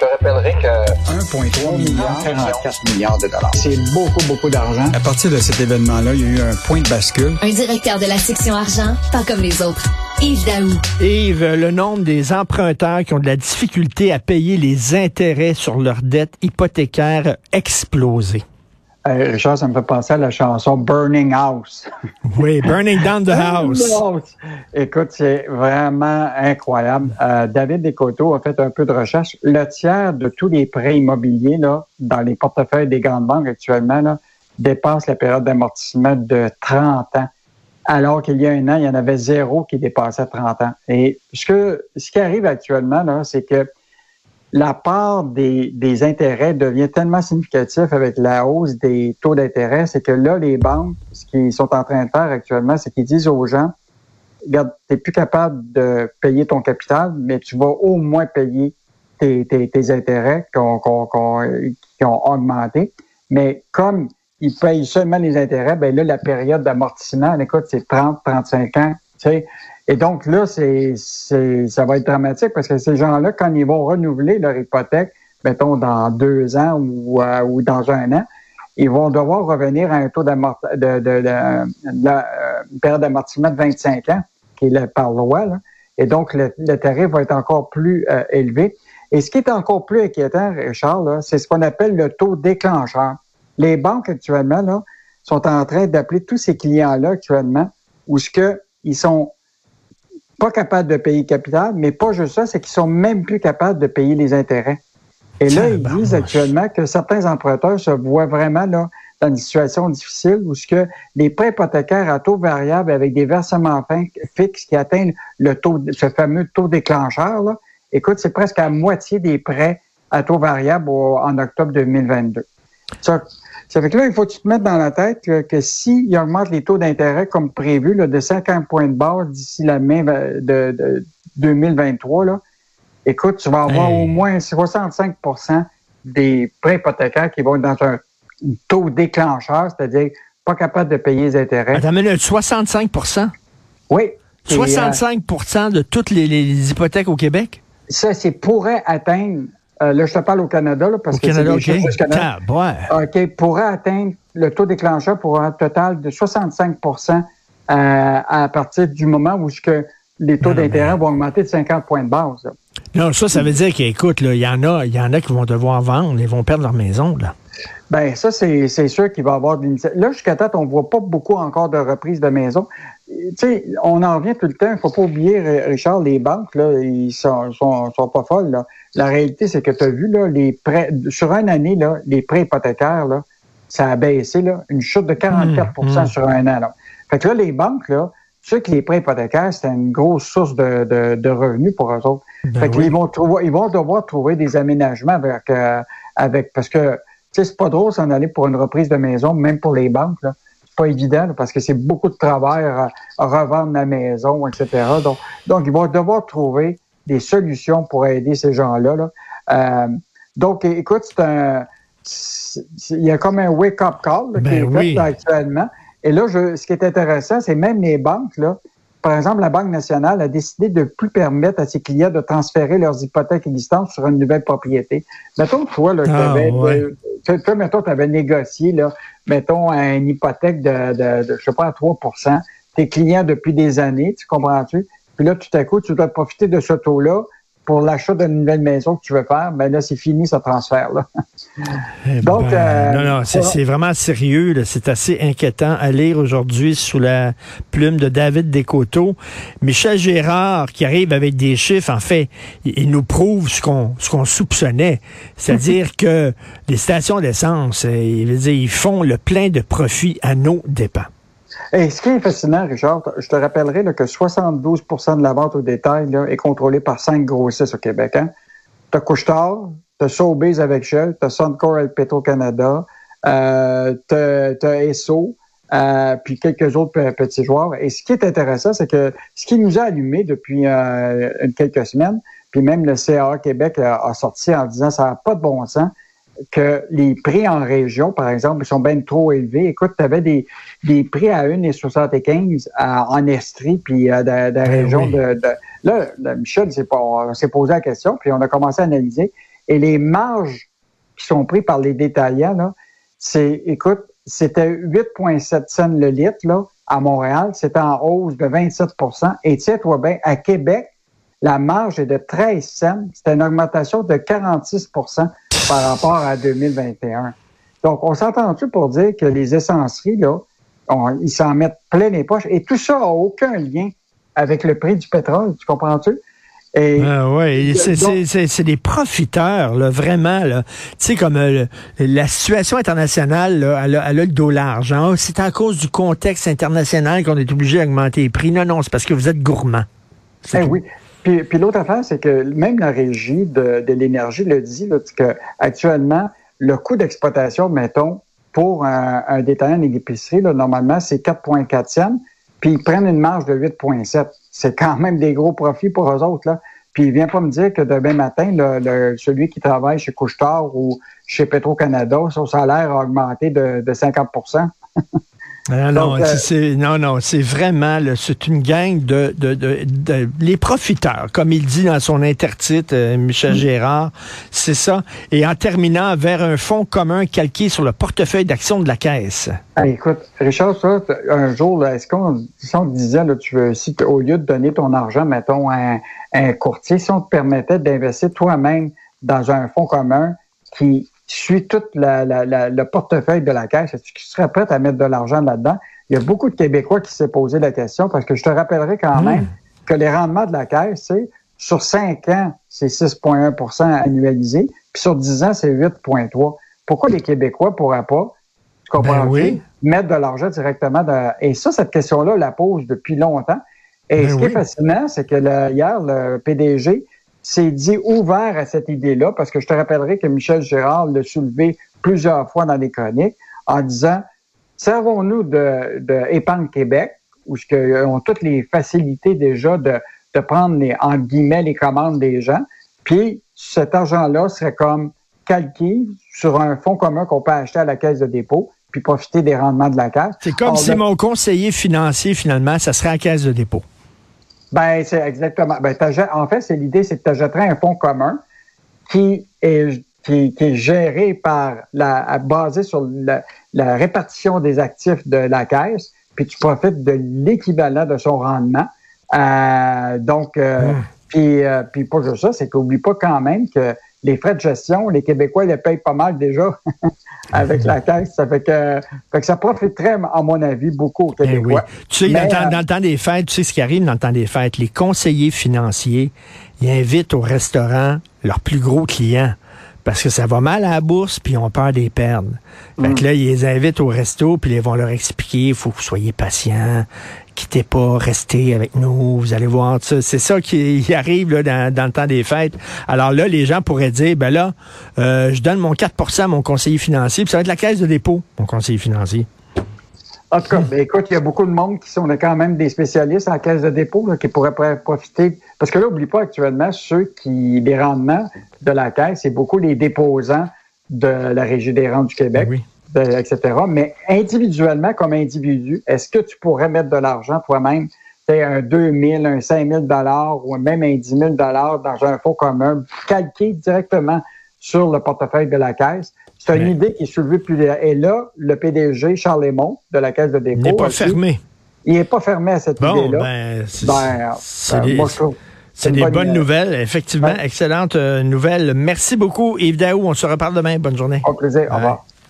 Je te rappellerai que 1,3 milliard, 44 milliards de dollars. C'est beaucoup, beaucoup d'argent. À partir de cet événement-là, il y a eu un point de bascule. Un directeur de la section argent, pas comme les autres. Yves Daou. Yves, le nombre des emprunteurs qui ont de la difficulté à payer les intérêts sur leurs dettes hypothécaires a explosé. Richard, ça me fait penser à la chanson Burning House. Oui, Burning Down the House. Écoute, c'est vraiment incroyable. Euh, David Descoteaux a fait un peu de recherche. Le tiers de tous les prêts immobiliers là, dans les portefeuilles des grandes banques actuellement là, dépasse la période d'amortissement de 30 ans. Alors qu'il y a un an, il y en avait zéro qui dépassait 30 ans. Et ce, que, ce qui arrive actuellement, là, c'est que la part des, des, intérêts devient tellement significatif avec la hausse des taux d'intérêt, c'est que là, les banques, ce qu'ils sont en train de faire actuellement, c'est qu'ils disent aux gens, regarde, tu n'es plus capable de payer ton capital, mais tu vas au moins payer tes, tes, tes intérêts qui ont, ont augmenté. Mais comme ils payent seulement les intérêts, ben là, la période d'amortissement, écoute, c'est 30, 35 ans. Et donc là, c'est, ça va être dramatique parce que ces gens-là, quand ils vont renouveler leur hypothèque, mettons dans deux ans ou, euh, dans un an, ils vont devoir revenir à un taux de, de, de, euh, période d'amortissement de 25 ans, qui est par loi. Et donc, le, tarif va être encore plus euh, élevé. Et ce qui est encore plus inquiétant, Richard, c'est ce qu'on appelle le taux déclencheur. Les banques actuellement sont en train d'appeler tous ces clients-là actuellement où ce que ils sont pas capables de payer capital, mais pas juste ça, c'est qu'ils sont même plus capables de payer les intérêts. Et là, ils disent actuellement que certains emprunteurs se voient vraiment là dans une situation difficile où ce que les prêts hypothécaires à taux variable avec des versements fixes qui atteignent le taux, ce fameux taux déclencheur, là, écoute, c'est presque à moitié des prêts à taux variable en octobre 2022. Ça, ça fait que là, il faut que tu te mettre dans la tête que, que s'il augmente les taux d'intérêt comme prévu là, de 50 points de base d'ici la mai de, 2023, là, écoute, tu vas avoir au moins 65% des prêts hypothécaires qui vont être dans un taux déclencheur, c'est-à-dire pas capable de payer les intérêts. Attends, mais 65% Oui. 65% euh, de toutes les, les hypothèques au Québec? Ça, c'est pourrait atteindre euh, là, je te parle au Canada, là, parce que Canada, okay. Canada. OK, pourrait atteindre le taux déclencheur pour un total de 65% euh, à partir du moment où que les taux d'intérêt vont augmenter de 50 points de base. Non, ça, ça veut dire qu'écoute, il y en a, il y en a qui vont devoir vendre, ils vont perdre leur maison, là. Ben ça, c'est sûr qu'il va y avoir des Là, jusqu'à date, on ne voit pas beaucoup encore de reprises de maison. Tu sais, on en revient tout le temps. Il ne faut pas oublier, Richard, les banques, là, ils sont, sont, sont pas folles. Là. La réalité, c'est que tu as vu, là, les prêts, sur une année, là, les prêts hypothécaires, là, ça a baissé, là, une chute de 44% mmh, mmh. sur un an. Là. Fait que là, les banques, là, tu sais que les prêts hypothécaires, c'est une grosse source de, de, de, revenus pour eux autres. Ben fait qu'ils vont trouver, ils vont devoir trouver des aménagements avec, euh, avec parce que sais, c'est pas drôle s'en aller pour une reprise de maison, même pour les banques. Là. Pas évident parce que c'est beaucoup de travail à, revendre la maison, etc. Donc, donc, ils vont devoir trouver des solutions pour aider ces gens-là. Là. Euh, donc, écoute, c'est un, il y a comme un wake-up call qui ben est fait actuellement. Et là, je, ce qui est intéressant, c'est même les banques, là, par exemple, la Banque nationale a décidé de ne plus permettre à ses clients de transférer leurs hypothèques existantes sur une nouvelle propriété. Mettons, toi, là, ah, toi, mettons, tu avais négocié, là, mettons, une hypothèque de, de, de je sais pas, à 3% tes clients depuis des années, tu comprends-tu? Puis là, tout à coup, tu dois profiter de ce taux-là pour l'achat d'une nouvelle maison que tu veux faire, ben là, c'est fini ce transfert-là. Eh Donc, ben, euh, non, non, c'est vraiment sérieux. C'est assez inquiétant à lire aujourd'hui sous la plume de David Descoteaux. Michel Gérard, qui arrive avec des chiffres, en fait, il, nous prouve ce qu'on ce qu'on soupçonnait. C'est-à-dire que les stations d'essence, euh, ils font le plein de profits à nos dépens. Et ce qui est fascinant, Richard, je te rappellerai que 72% de la vente au détail est contrôlée par cinq grossistes au Québec. Hein? Tu as Couchetard, tu as Sobeys avec Shell, tu as Suncor et Petro-Canada, euh, tu as, ESSO, euh, puis quelques autres petits joueurs. Et ce qui est intéressant, c'est que ce qui nous a allumé depuis euh, quelques semaines, puis même le CA Québec a, a sorti en disant ça n'a pas de bon sens, que les prix en région, par exemple, sont bien trop élevés. Écoute, tu avais des, des prix à 1,75 en Estrie, puis euh, de, la ben région de, Là, Michel s'est posé la question, puis on a commencé à analyser. Et les marges qui sont prises par les détaillants, là, c'est, écoute, c'était 8,7 cents le litre, là, à Montréal. C'était en hausse de 27% Et tiens-toi bien, à Québec, la marge est de 13 cents. C'était une augmentation de 46 par rapport à 2021. Donc, on s'entend-tu pour dire que les essenceries, là, ils s'en mettent plein les poches et tout ça n'a aucun lien avec le prix du pétrole, tu comprends-tu? Ah oui, c'est des profiteurs, là, vraiment. Tu sais, comme euh, la situation internationale, là, elle, a, le dos large. Hein. C'est à cause du contexte international qu'on est obligé d'augmenter les prix. Non, non, c'est parce que vous êtes gourmand. Eh oui. Puis, l'autre affaire, c'est que même la régie de, l'énergie le dit, là, que actuellement, le coût d'exploitation, mettons, pour un, un détaillant d'épicerie, normalement, c'est 4,4 cents, puis ils prennent une marge de 8,7. C'est quand même des gros profits pour eux autres. Là. Puis il vient pas me dire que demain matin, celui qui travaille chez Couchetard ou chez Petro-Canada, son salaire a augmenté de, de 50 ah, non, euh, non, non, c'est vraiment, c'est une gang de, de, de, les profiteurs, comme il dit dans son intertitre, euh, Michel mm. Gérard, c'est ça. Et en terminant vers un fonds commun calqué sur le portefeuille d'action de la caisse. Ah, écoute, Richard, ça, un jour, est-ce qu'on, si on te disait, là, tu veux, si au lieu de donner ton argent, mettons, à un courtier, si on te permettait d'investir toi-même dans un fonds commun qui suis tout le portefeuille de la caisse. Est-ce que tu serais prêt à mettre de l'argent là-dedans? Il y a beaucoup de Québécois qui s'est posé la question parce que je te rappellerai quand hmm. même que les rendements de la caisse, c'est sur 5 ans, c'est 6,1% annualisé, puis sur 10 ans, c'est 8,3 Pourquoi les Québécois ne pourraient pas, tu comprends, ben mettre de l'argent directement dans... Et ça, cette question-là, la pose depuis longtemps. Et ben ce qui est fascinant, c'est que hier, le PDG s'est dit ouvert à cette idée-là, parce que je te rappellerai que Michel Gérard l'a soulevé plusieurs fois dans les chroniques, en disant, servons-nous de, de Épargne Québec, où ils ont toutes les facilités déjà de, de prendre, les, en guillemets, les commandes des gens, puis cet argent-là serait comme calqué sur un fonds commun qu'on peut acheter à la caisse de dépôt, puis profiter des rendements de la caisse. C'est comme si mon conseiller financier, finalement, ça serait à la caisse de dépôt. Ben, c'est exactement. Ben, en fait, c'est l'idée, c'est que tu achèterais un fonds commun qui est, qui, est géré par la, basé sur la, répartition des actifs de la caisse, puis tu profites de l'équivalent de son rendement. Euh, donc, euh, ah. puis, euh, puis pas juste ça, c'est qu'oublie pas quand même que les frais de gestion, les Québécois les payent pas mal déjà avec la caisse. Ça fait que, fait que ça profiterait, à mon avis, beaucoup aux eh Québécois. Tu sais, dans, dans, le temps des fêtes, tu sais ce qui arrive dans le temps des fêtes, les conseillers financiers, ils invitent au restaurant leurs plus gros clients parce que ça va mal à la bourse, puis ils ont peur d'y perdre. Fait que mm. là, ils les invitent au resto, puis ils vont leur expliquer, il faut que vous soyez patient, quittez pas, restez avec nous, vous allez voir ça. C'est ça qui arrive là, dans, le temps des fêtes. Alors là, les gens pourraient dire, ben là, euh, je donne mon 4% à mon conseiller financier, puis ça va être la caisse de dépôt, mon conseiller financier. En tout cas, ben, écoute, il y a beaucoup de monde qui sont quand même des spécialistes la caisse de dépôt qui pourraient profiter. Parce que là, n'oublie pas actuellement, ceux qui, les rendements de la caisse, c'est beaucoup les déposants de la Régie des rentes du Québec. etc. Mais individuellement, comme individu, est-ce que tu pourrais mettre de l'argent toi-même, un 2 000, un 5 000 ou même un 10 000 dans un fonds commun, calqué directement sur le portefeuille de la caisse? C'est une idée qui est soulevée plus. Et là, le PDG, Charles Lemont, de la Caisse de dépôt. Il n'est pas fermé. Il n'est pas fermé à cette idée-là. Ben, c'est ben, ben des, bonnes nouvelles, effectivement. Excellente euh, nouvelle. Merci beaucoup, Yves Daou. On se reparle demain. Bonne journée. Au plaisir. Au revoir.